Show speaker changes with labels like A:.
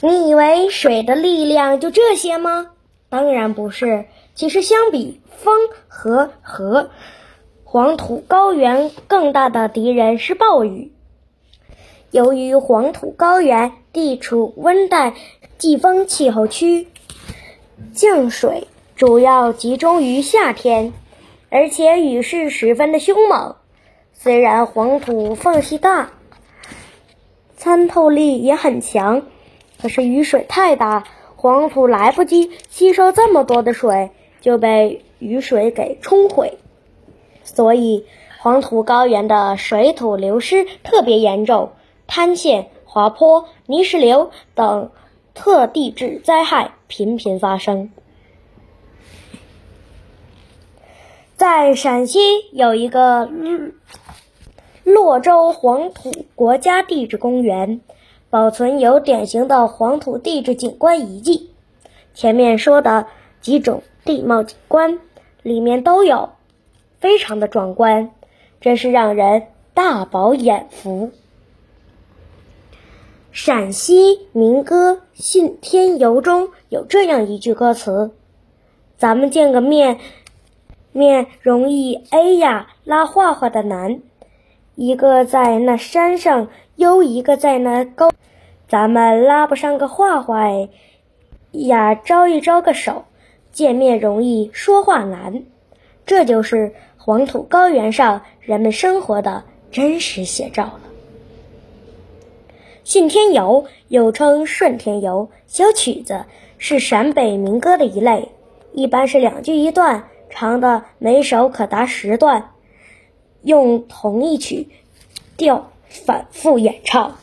A: 你以为水的力量就这些吗？当然不是。其实相比风和河，黄土高原更大的敌人是暴雨。由于黄土高原地处温带季风气候区，降水主要集中于夏天，而且雨势十分的凶猛。虽然黄土缝隙大，参透力也很强，可是雨水太大，黄土来不及吸收这么多的水，就被雨水给冲毁。所以，黄土高原的水土流失特别严重，塌陷、滑坡、泥石流等特地质灾害频频发生。在陕西有一个。洛州黄土国家地质公园保存有典型的黄土地质景观遗迹。前面说的几种地貌景观里面都有，非常的壮观，真是让人大饱眼福。陕西民歌《信天游》中有这样一句歌词：“咱们见个面，面容易，哎呀，拉画画的难。”一个在那山上，又一个在那高，咱们拉不上个话话哎呀，招一招个手，见面容易说话难，这就是黄土高原上人们生活的真实写照了。信天游又称顺天游，小曲子是陕北民歌的一类，一般是两句一段，长的每首可达十段。用同一曲调反复演唱。